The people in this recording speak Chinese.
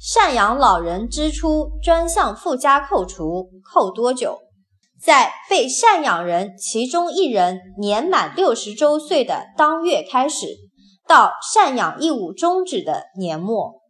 赡养老人支出专项附加扣除扣多久？在被赡养人其中一人年满六十周岁的当月开始到赡养义务终止的年末。